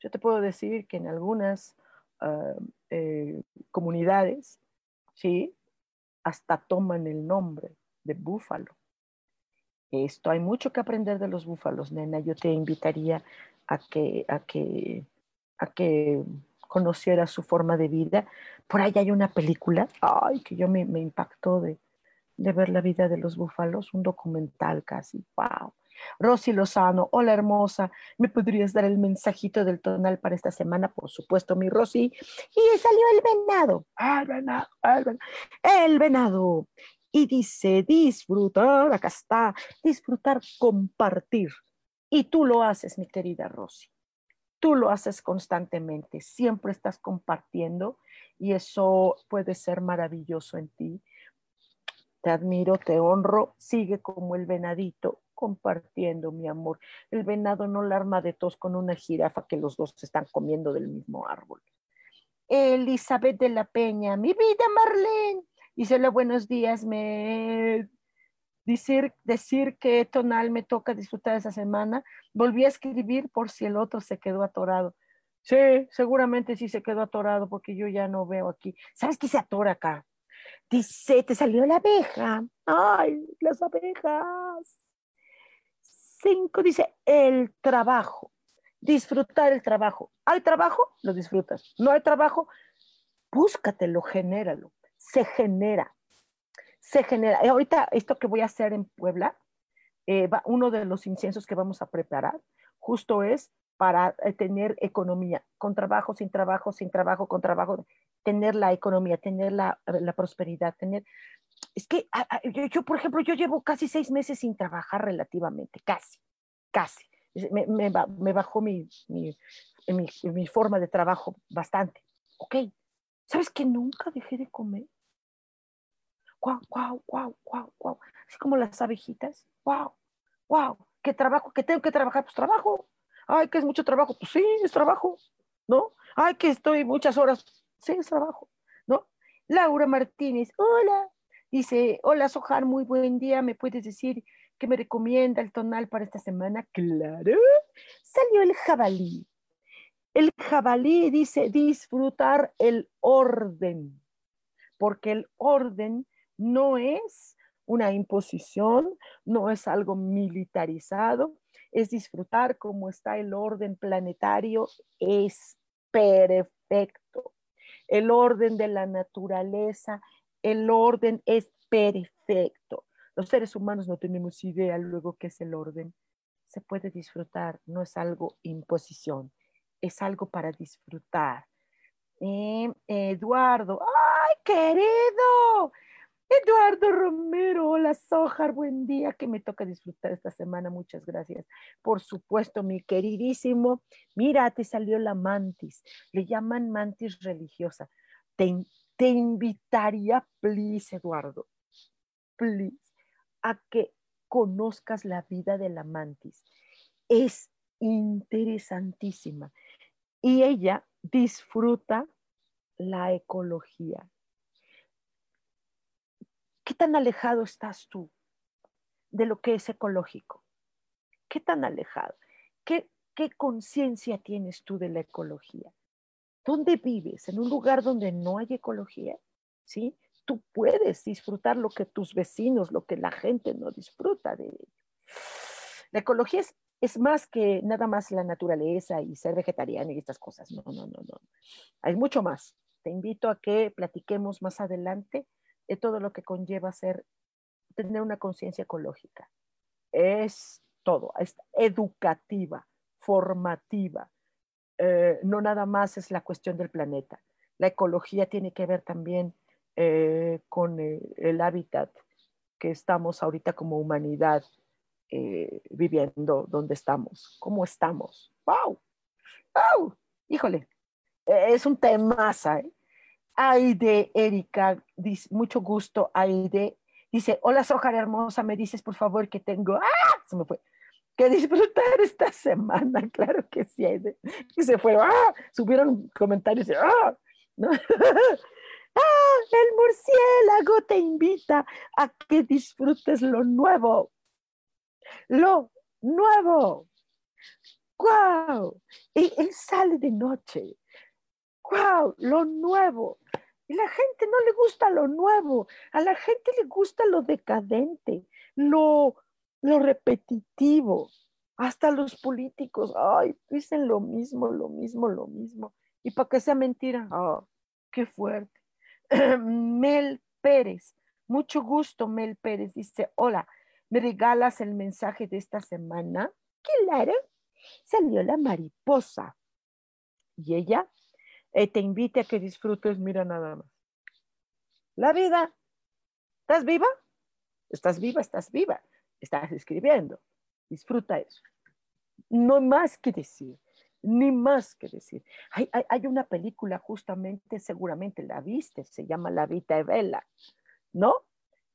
Yo te puedo decir que en algunas eh, comunidades, ¿sí? Hasta toman el nombre de búfalo. Esto hay mucho que aprender de los búfalos, nena. Yo te invitaría a que, a que, a que conociera su forma de vida. Por ahí hay una película, ay, que yo me, impactó de, de ver la vida de los búfalos, un documental casi, wow. Rosy Lozano, hola hermosa, ¿me podrías dar el mensajito del tonal para esta semana? Por supuesto, mi Rosy. Y salió el venado, el venado, el venado. El venado. Y dice, disfrutar, acá está, disfrutar, compartir. Y tú lo haces, mi querida Rosy tú lo haces constantemente, siempre estás compartiendo y eso puede ser maravilloso en ti. Te admiro, te honro, sigue como el venadito compartiendo, mi amor. El venado no la arma de tos con una jirafa que los dos están comiendo del mismo árbol. Elizabeth de la Peña, mi vida, Marlene. Hola, buenos días, me decir, decir qué tonal me toca disfrutar esa semana. Volví a escribir por si el otro se quedó atorado. Sí, seguramente sí se quedó atorado porque yo ya no veo aquí. ¿Sabes qué se atora acá? Dice, te salió la abeja. Ay, las abejas. Cinco dice, el trabajo. Disfrutar el trabajo. ¿Hay trabajo? Lo disfrutas. ¿No hay trabajo? Búscatelo, genéralo. Se genera se genera. Ahorita esto que voy a hacer en Puebla, eh, uno de los inciensos que vamos a preparar justo es para eh, tener economía, con trabajo, sin trabajo, sin trabajo, con trabajo, tener la economía, tener la, prosperidad, tener... Es que yo, por ejemplo, yo llevo casi seis meses sin trabajar relativamente, casi, casi. Me, me, bajó mi, mi, mi, mi forma de trabajo bastante. Ok, ¿sabes que nunca dejé de comer? guau, guau, guau, guau, guau. Así como las abejitas, guau, guau. ¿Qué trabajo? ¿Qué tengo que trabajar? Pues trabajo. Ay, que es mucho trabajo. Pues sí, es trabajo, ¿no? Ay, que estoy muchas horas. Es trabajo, ¿no? Laura Martínez, hola. Dice, hola Sojar, muy buen día. ¿Me puedes decir qué me recomienda el tonal para esta semana? Claro. Salió el jabalí. El jabalí dice disfrutar el orden, porque el orden no es una imposición, no es algo militarizado, es disfrutar como está el orden planetario, es perfecto. El orden de la naturaleza, el orden es perfecto. Los seres humanos no tenemos idea luego qué es el orden. Se puede disfrutar, no es algo imposición, es algo para disfrutar. Eh, Eduardo, ¡ay, querido! Eduardo Romero, hola Sojar, buen día, que me toca disfrutar esta semana, muchas gracias. Por supuesto, mi queridísimo, mira, te salió la mantis, le llaman mantis religiosa. Te, te invitaría, please, Eduardo, please, a que conozcas la vida de la mantis. Es interesantísima y ella disfruta la ecología. ¿Qué tan alejado estás tú de lo que es ecológico? ¿Qué tan alejado? ¿Qué, qué conciencia tienes tú de la ecología? ¿Dónde vives? ¿En un lugar donde no hay ecología? ¿Sí? Tú puedes disfrutar lo que tus vecinos, lo que la gente no disfruta de ello. La ecología es, es más que nada más la naturaleza y ser vegetariano y estas cosas. No, no, no, no. Hay mucho más. Te invito a que platiquemos más adelante de todo lo que conlleva ser, tener una conciencia ecológica. Es todo, es educativa, formativa. Eh, no nada más es la cuestión del planeta. La ecología tiene que ver también eh, con el, el, hábitat que estamos ahorita como humanidad eh, viviendo, donde estamos, cómo estamos. ¡Wow! ¡Wow! Híjole, es un tema, ¿eh? Aide Erika, dice, mucho gusto, Aide. Dice, hola Sojar hermosa, me dices por favor que tengo, ¡ah! Se me fue. Que disfrutar esta semana, [laughs] claro que sí, Aide. Y se fue, ¡ah! Subieron comentarios, ¡ah! ¿No? [laughs] ¡Ah! El murciélago te invita a que disfrutes lo nuevo. Lo nuevo. ¡Guau! Y él sale de noche. ¡Guau! Lo nuevo. Y la gente no le gusta lo nuevo, a la gente le gusta lo decadente, lo, lo repetitivo. Hasta los políticos, ay, dicen lo mismo, lo mismo, lo mismo. Y para que sea mentira, oh, qué fuerte. [clears throat] Mel Pérez, mucho gusto, Mel Pérez. Dice, hola, ¿me regalas el mensaje de esta semana? Claro, salió la mariposa. Y ella eh, te invite a que disfrutes, mira nada más. La vida. ¿Estás viva? Estás viva, estás viva. Estás escribiendo. Disfruta eso. No más que decir, ni más que decir. Hay, hay, una película justamente, seguramente la viste, se llama La Vita de Vela, ¿no?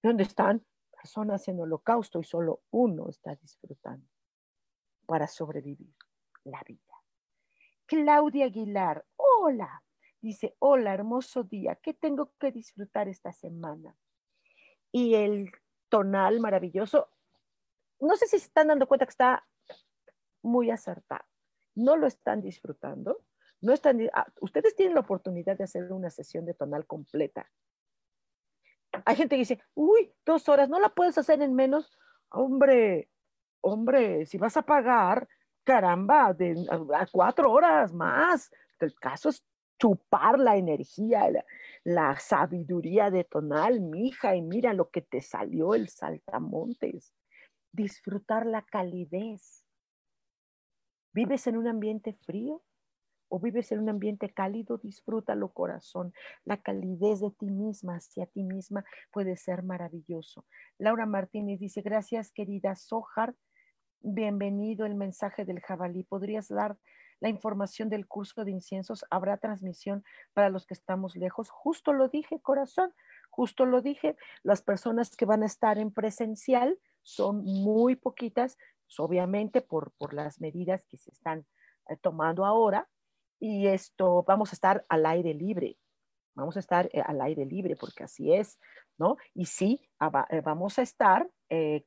Donde están personas en holocausto y solo uno está disfrutando para sobrevivir la vida. Claudia Aguilar, hola. Dice, hola, hermoso día, ¿qué tengo que disfrutar esta semana? Y el tonal maravilloso, no sé si se están dando cuenta que está muy acertado. No lo están disfrutando. No están, ah, ustedes tienen la oportunidad de hacer una sesión de tonal completa. Hay gente que dice, uy, dos horas, ¿no la puedes hacer en menos? Hombre, hombre, si vas a pagar, caramba, de, a, cuatro horas más. El caso es chupar la energía, la, la, sabiduría de tonal, mija, y mira lo que te salió el saltamontes. Disfrutar la calidez. ¿Vives en un ambiente frío o vives en un ambiente cálido? Disfrútalo, corazón. La calidez de ti misma hacia ti misma puede ser maravilloso. Laura Martínez dice, gracias querida Sojar Bienvenido el mensaje del jabalí. ¿Podrías dar la información del curso de inciensos? ¿Habrá transmisión para los que estamos lejos? Justo lo dije, corazón, justo lo dije. Las personas que van a estar en presencial son muy poquitas, pues, obviamente por, por las medidas que se están eh, tomando ahora. Y esto, vamos a estar al aire libre. Vamos a estar eh, al aire libre porque así es, ¿no? Y sí, eh, vamos a estar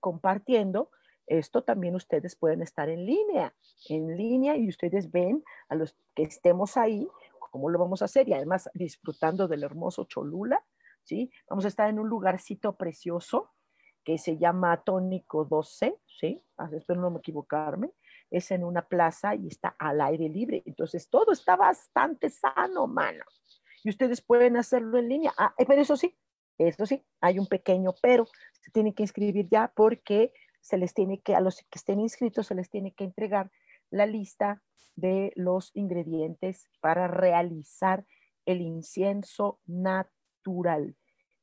compartiendo esto también ustedes pueden estar en línea, en línea y ustedes ven a los que estemos ahí cómo lo vamos a hacer y además disfrutando del hermoso Cholula, ¿sí? Vamos a estar en un lugarcito precioso que se llama Tónico 12, ¿sí? Ah, espero no me equivocarme. Es en una plaza y está al aire libre. Entonces todo está bastante sano, mano. Y ustedes pueden hacerlo en línea. Ah, eh, pero eso sí, eso sí, hay un pequeño pero. Se tienen que inscribir ya porque se les tiene que, a los que estén inscritos, se les tiene que entregar la lista de los ingredientes para realizar el incienso natural.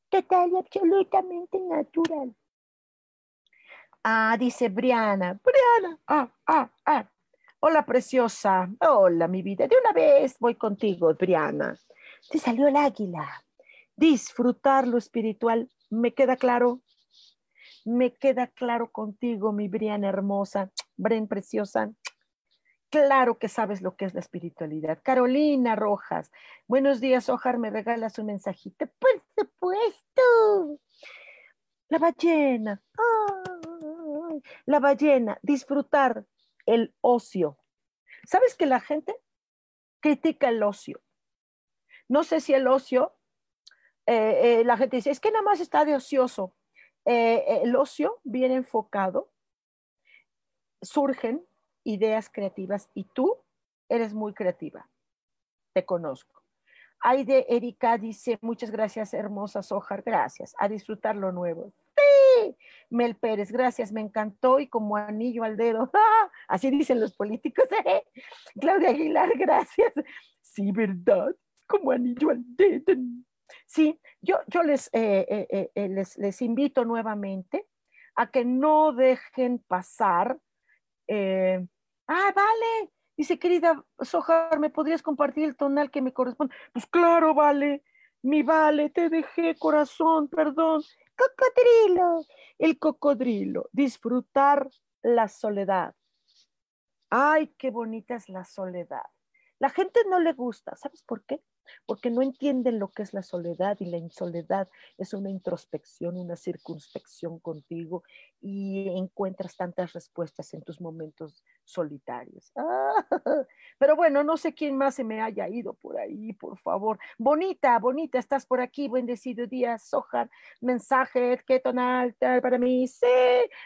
total y absolutamente natural. Ah, dice Briana. Briana. Ah, ah, ah. Hola, preciosa. Hola, mi vida. De una vez voy contigo, Briana. Te salió el águila. Disfrutar lo espiritual. ¿Me queda claro? Me queda claro contigo, mi Briana hermosa. Bren preciosa. Claro que sabes lo que es la espiritualidad. Carolina Rojas. Buenos días, Ojar. ¿Me regalas un mensajito? Por supuesto. La ballena. la ballena. Disfrutar el ocio. ¿Sabes que la gente critica el ocio? No sé si el ocio, eh, eh, la gente dice, es que nada más está de ocioso. Eh, el ocio viene enfocado, surgen ideas creativas y tú eres muy creativa. Te conozco. Aide Erika dice, muchas gracias, hermosa Sojar, gracias, a disfrutar lo nuevo. Mel Pérez, gracias, me encantó y como anillo al dedo. [laughs] Así dicen los políticos. Claudia Aguilar, [laughs] gracias. Sí, ¿verdad? Como anillo al dedo. Sí, yo, yo les, eh, eh, eh, les, les, invito nuevamente a que no dejen pasar. ah, vale. Dice, querida Sojar, ¿me podrías compartir el tonal que me corresponde? Pues claro, vale. Mi vale, te dejé corazón, perdón cocodrilo, el cocodrilo, disfrutar la soledad. Ay, qué bonita es la soledad. La gente no le gusta, ¿sabes por qué? Porque no entienden lo que es la soledad y la insoledad. Es una introspección, una circunspección contigo y encuentras tantas respuestas en tus momentos solitarios. [laughs] pero bueno, no sé quién más se me haya ido por ahí, por favor. Bonita, bonita, estás por aquí, bendecido día, Sojar, mensaje, qué tonal para mí, sí,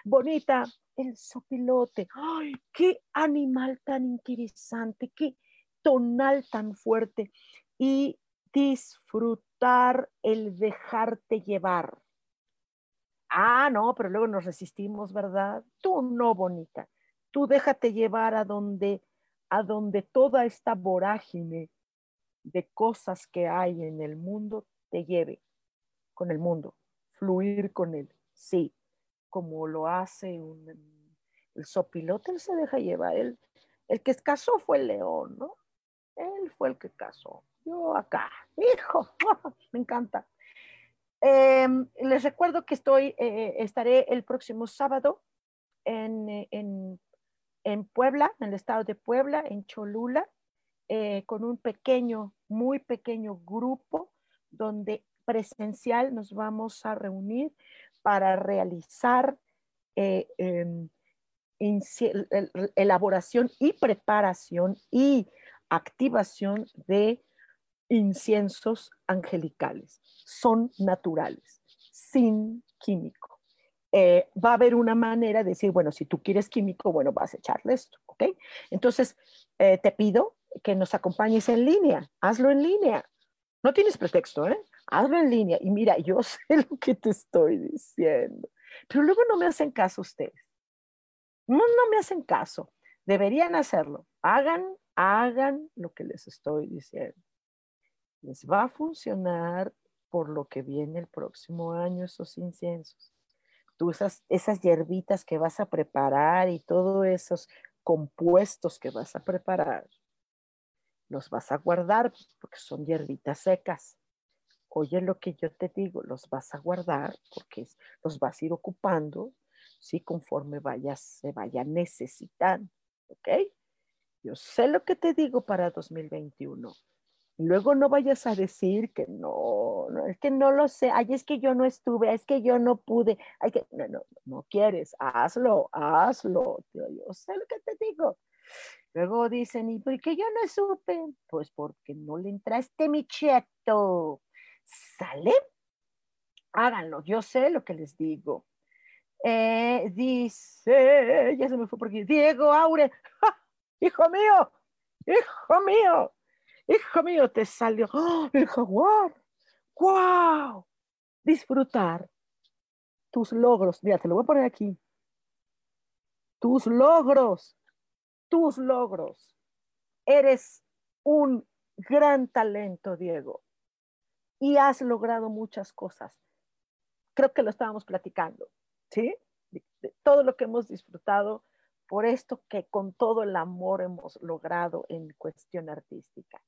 bonita, el sopilote, ay, qué animal tan interesante, qué tonal tan fuerte y disfrutar el dejarte llevar. Ah, no, pero luego nos resistimos, ¿verdad? Tú no, bonita. Tú déjate llevar a donde, a donde toda esta vorágine de cosas que hay en el mundo te lleve con el mundo, fluir con él. Sí, como lo hace un, el sopilote, él se deja llevar. el que casó fue el león, ¿no? Él fue el que casó. Yo acá, hijo, [laughs] me encanta. Em, les recuerdo que estoy, eh, estaré el próximo sábado en, en, en, Puebla, en el estado de Puebla, en Cholula, eh, con un pequeño, muy pequeño grupo donde presencial nos vamos a reunir para realizar eh, em, elaboración y preparación y activación de inciensos angelicales. Son naturales, sin químico. Eh, va a haber una manera de decir, bueno, si tú quieres químico, bueno, vas a echarle esto, ¿ok? Entonces, eh, te pido que nos acompañes en línea, hazlo en línea. No tienes pretexto, ¿eh? Hazlo en línea. Y mira, yo [laughs] sé lo que te estoy diciendo, pero luego no me hacen caso ustedes. No, no me hacen caso. Deberían hacerlo. Hagan, hagan lo que les estoy diciendo les va a funcionar por lo que viene el próximo año esos inciensos. Tú esas, esas hierbitas que vas a preparar y todos esos compuestos que vas a preparar, los vas a guardar porque son hierbitas secas. Oye lo que yo te digo, los vas a guardar porque los vas a ir ocupando, ¿sí? Conforme vayas, se vayan necesitando, ¿ok? Yo sé lo que te digo para 2021 Luego no vayas a decir que no, no, es que no lo sé, ay, es que yo no estuve, es que yo no pude, ay, que no, no, no quieres, hazlo, hazlo, yo sé lo que te digo. Luego dicen, ¿y por qué yo no supe? Pues porque no le entraste mi cheto. ¿Sale? Háganlo, yo sé lo que les digo. Eh, dice, ya se me fue por aquí, Diego Aure, [laughs] hijo mío, hijo mío, hijo mío, te salió ¡Oh, el. ¡Wow! Disfrutar tus logros. Mira, te lo voy a poner aquí. Tus logros, tus logros. Eres un gran talento, Diego. Y has logrado muchas cosas. creo que lo estábamos platicando, ¿sí? todo lo que hemos disfrutado por esto que con todo el amor hemos logrado en cuestión artística.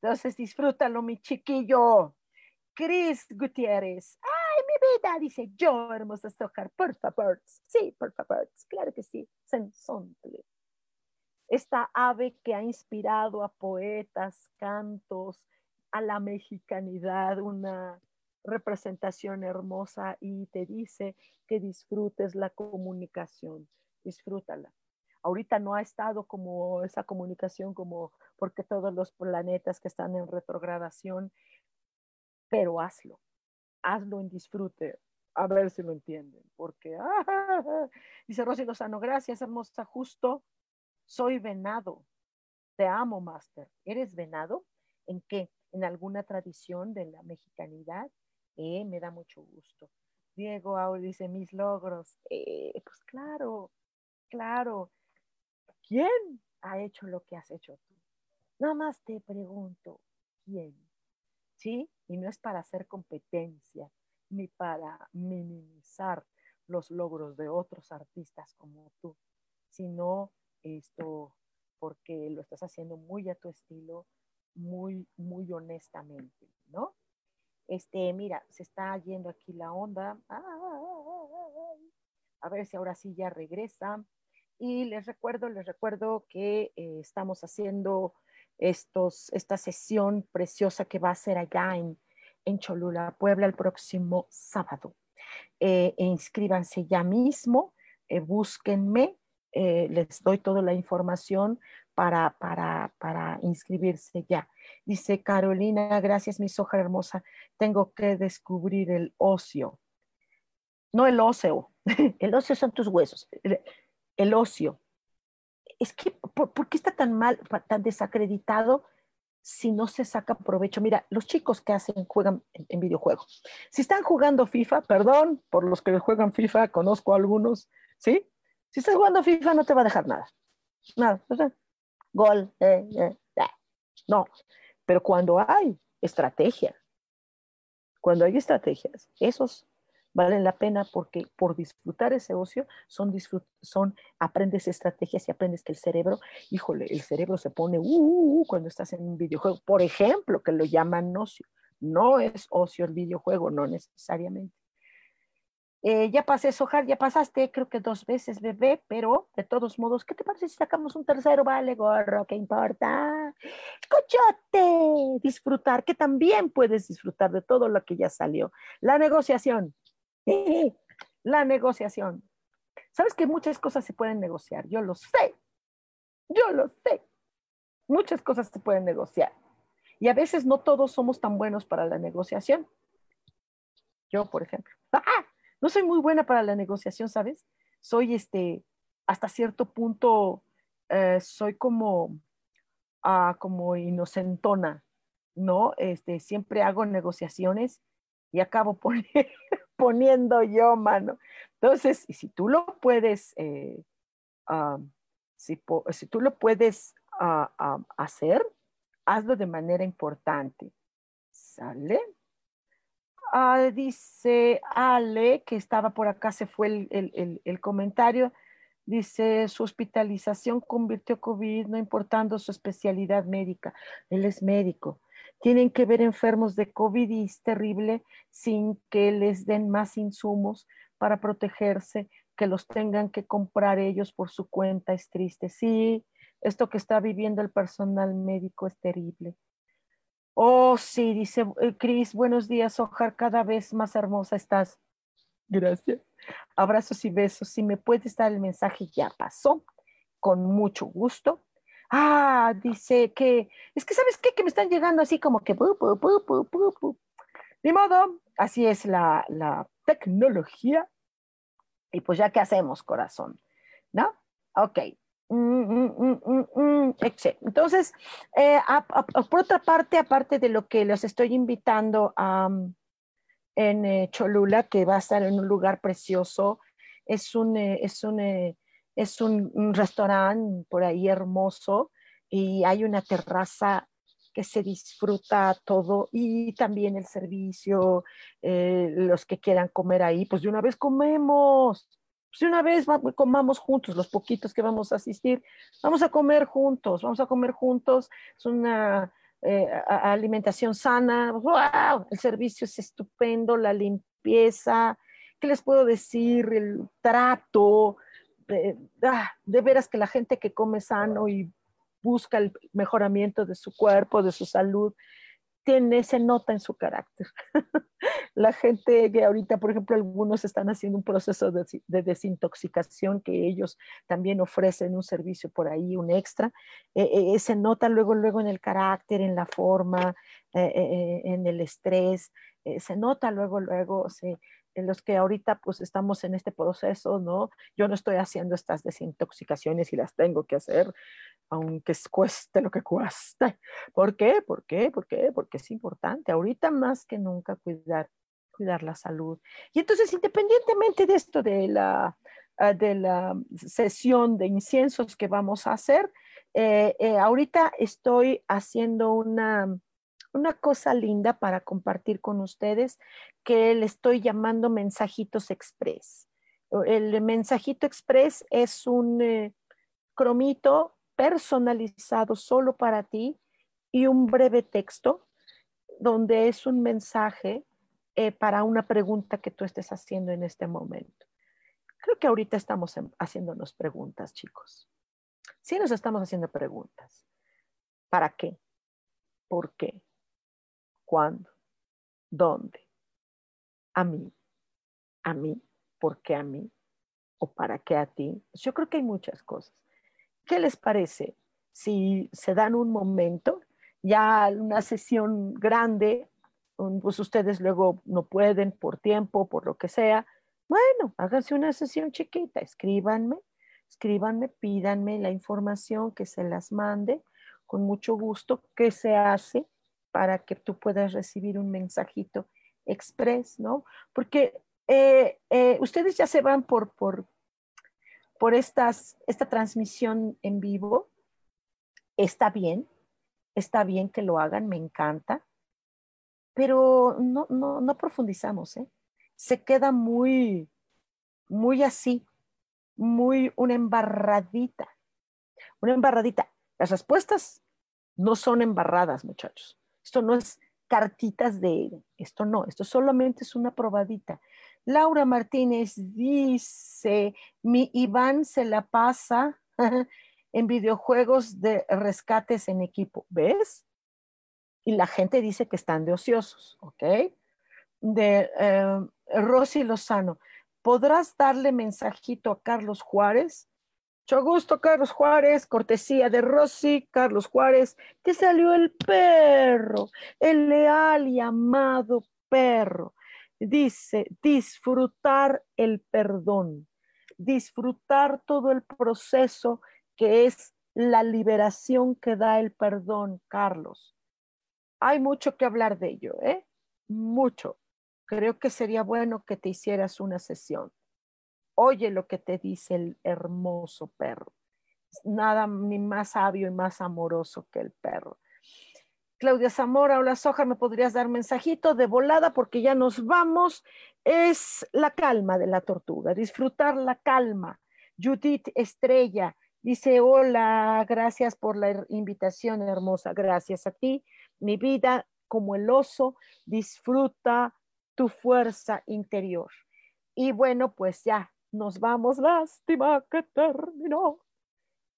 Entonces, disfrútalo, mi chiquillo. Cris Gutiérrez. Ay, mi vida, dice yo, hermosa Sojar, por favor. Sí, por favor, claro que sí. Sensontle. Esta ave que ha inspirado a poetas, cantos, a la mexicanidad, una representación hermosa y te dice que disfrutes la comunicación, disfrútala. Ahorita no ha estado como esa comunicación como porque todos los planetas que están en retrogradación, pero hazlo, hazlo en disfrute, a ver si lo entienden, porque, [laughs] ah, dice Rosy Lozano, gracias hermosa, justo, soy venado, te amo, Master, ¿eres venado? ¿En qué? ¿En alguna tradición de la mexicanidad? Eh, me da mucho gusto. Diego Aul dice, mis logros. Eh, pues claro, claro. ¿Quién ha hecho lo que has hecho tú? Nada más te pregunto, ¿quién? ¿Sí? Y no es para hacer competencia, ni para minimizar los logros de otros artistas como tú, sino esto porque lo estás haciendo muy a tu estilo, muy, muy honestamente, ¿no? Este, mira, se está yendo aquí la onda. A ver si ahora sí ya regresa. Y les recuerdo, les recuerdo que eh, estamos haciendo estos, esta sesión preciosa que va a ser allá en, en Cholula, Puebla, el próximo sábado. Eh, e inscríbanse ya mismo, eh, búsquenme, les doy toda la información para, para, para inscribirse ya. Dice Carolina, gracias mi soja hermosa, tengo que descubrir el ocio. No el óseo, [laughs] el ocio son tus huesos, el, ocio. Es que, ¿por, qué está tan mal, tan desacreditado si no se saca provecho? Mira, los chicos que hacen, juegan en, videojuegos. Si están jugando FIFA, perdón por los que juegan FIFA, conozco a algunos, ¿sí? Si estás jugando FIFA no te va a dejar nada. Nada, gol, eh, eh. no. Pero cuando hay estrategia, cuando hay estrategias, esos valen la pena porque por disfrutar ese ocio son, son aprendes estrategias y aprendes que el cerebro, híjole, el cerebro se pone uh, uh, uh, cuando estás en un videojuego, por ejemplo, que lo llaman ocio. No es ocio el videojuego, no necesariamente. Eh, ya pasé Sojar, ya pasaste, creo que dos veces, bebé, pero de todos modos, ¿qué te parece si sacamos un tercero? Vale, gorro, ¿qué importa? Cochote, disfrutar, que también puedes disfrutar de todo lo que ya salió. La negociación, [laughs] la negociación. Sabes que muchas cosas se pueden negociar, yo lo sé, yo lo sé. Muchas cosas se pueden negociar. Y a veces no todos somos tan buenos para la negociación. Yo, por ejemplo. [laughs] ¡Ah! No soy muy buena para la negociación, ¿sabes? Soy este, hasta cierto punto, eh, soy como, ah, como inocentona, ¿no? Este, siempre hago negociaciones y acabo [laughs] poniendo yo mano. Entonces, si tú lo puedes, eh, ah, si, tú lo puedes ah, hacer, hazlo de manera importante. ¿Sale? Ah, dice Ale, que estaba por acá, se fue el, comentario. Dice, su hospitalización convirtió COVID, no importando su especialidad médica. Él es médico. Tienen que ver enfermos de COVID y es terrible sin que les den más insumos para protegerse, que los tengan que comprar ellos por su cuenta. Es triste. Sí, esto que está viviendo el personal médico es terrible. Oh, sí, dice eh, Cris, buenos días, Ojar, cada vez más hermosa estás. Gracias. Abrazos y besos. Si me puedes dar el mensaje, ya pasó. Con mucho gusto. Ah, dice que, es que sabes qué, que me están llegando así como que, de modo, así es la, la tecnología. Y pues ya, ¿qué hacemos, corazón? ¿No? Ok. Mm, mm, mm, Entonces, eh, por otra parte, aparte de lo que los estoy invitando a, en eh, Cholula, que va a estar en un lugar precioso, es un, eh, es un, es un, restaurante por ahí hermoso y hay una terraza que se disfruta todo y también el servicio, eh, los que quieran comer ahí, pues de una vez comemos, pues de una vez comamos juntos, los poquitos que vamos a asistir, vamos a comer juntos, vamos a comer juntos, es una eh, alimentación sana, wow, el servicio es estupendo, la limpieza, ¿qué les puedo decir? El trato, ah, de veras que la gente que come sano y busca el mejoramiento de su cuerpo, de su salud, tiene, se nota en su carácter. [laughs] la gente que ahorita, por ejemplo, algunos están haciendo un proceso de, desintoxicación que ellos también ofrecen un servicio por ahí, un extra, eh, eh, se nota luego, luego en el carácter, en la forma, eh, en el estrés, se nota luego, luego, se, en los que ahorita pues estamos en este proceso, ¿no? Yo no estoy haciendo estas desintoxicaciones y las tengo que hacer, aunque cueste lo que cueste. ¿Por qué? ¿Por qué? ¿Por qué? Porque es importante ahorita más que nunca cuidar, cuidar la salud. Y entonces, independientemente de esto de la, ah, de la sesión de inciensos que vamos a hacer, eh, eh, ahorita estoy haciendo una una cosa linda para compartir con ustedes que le estoy llamando mensajitos express. El mensajito express es un eh, cromito personalizado solo para ti y un breve texto donde es un mensaje eh, para una pregunta que tú estés haciendo en este momento. Creo que ahorita estamos haciéndonos preguntas, chicos. Sí nos estamos haciendo preguntas. ¿Para qué? ¿Por qué? ¿Cuándo? ¿Dónde? ¿A mí? ¿A mí? ¿Por qué a mí? ¿O para qué a ti? Yo creo que hay muchas cosas. ¿Qué les parece si se dan un momento, ya una sesión grande, pues ustedes luego no pueden por tiempo, por lo que sea? Bueno, háganse una sesión chiquita, escríbanme, escríbanme, pídanme la información que se las mande con mucho gusto, qué se hace, para que tú puedas recibir un mensajito express, ¿no? Porque eh, eh, ustedes ya se van por, por, por estas, esta transmisión en vivo. Está bien, está bien que lo hagan, me encanta, pero no, no, no profundizamos, ¿eh? Se queda muy, muy así, muy una embarradita, una embarradita. Las respuestas no son embarradas, muchachos. Esto no es cartitas de, esto no, esto solamente es una probadita. Laura Martínez dice, mi Iván se la pasa [laughs] en videojuegos de rescates en equipo, ¿ves? Y la gente dice que están de ociosos, ¿ok? De eh, Rosy Lozano, ¿podrás darle mensajito a Carlos Juárez? Mucho gusto, Carlos Juárez, cortesía de Rosy, Carlos Juárez, te salió el perro, el leal y amado perro. Dice, disfrutar el perdón, disfrutar todo el proceso que es la liberación que da el perdón, Carlos. Hay mucho que hablar de ello, ¿eh? Mucho. Creo que sería bueno que te hicieras una sesión. Oye lo que te dice el hermoso perro. Nada ni más sabio y más amoroso que el perro. Claudia Zamora, hola Soja, ¿me podrías dar mensajito de volada? Porque ya nos vamos. Es la calma de la tortuga, disfrutar la calma. Judith Estrella dice, hola, gracias por la invitación hermosa, gracias a ti. Mi vida como el oso, disfruta tu fuerza interior. Y bueno, pues ya, nos vamos, lástima que terminó.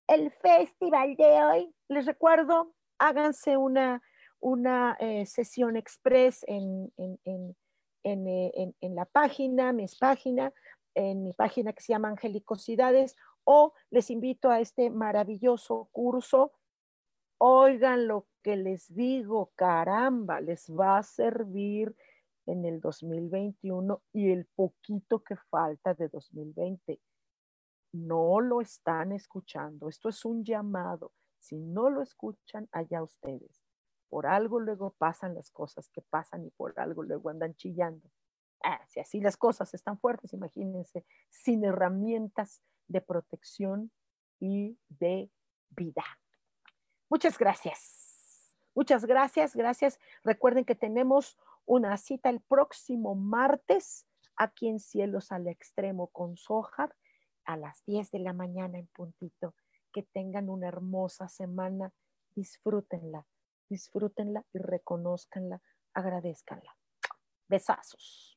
El festival de hoy, les recuerdo, háganse una, una eh, sesión express en, en, en, eh, en, la página, mis página, en mi página que se llama Angelicosidades, o les invito a este maravilloso curso. Oigan lo que les digo, caramba, les va a servir en el 2021 y el poquito que falta de 2020. No lo están escuchando. Esto es un llamado. Si no lo escuchan, allá ustedes. Por algo luego pasan las cosas que pasan y por algo luego andan chillando. Ah, así las cosas están fuertes, imagínense, sin herramientas de protección y de vida. Muchas gracias. Muchas gracias, gracias. Recuerden que tenemos una cita el próximo martes aquí en Cielos al Extremo con Sojar a las 10 de la mañana en puntito. Que tengan una hermosa semana. Disfrútenla, disfrútenla y reconozcanla, agradezcanla. Besazos.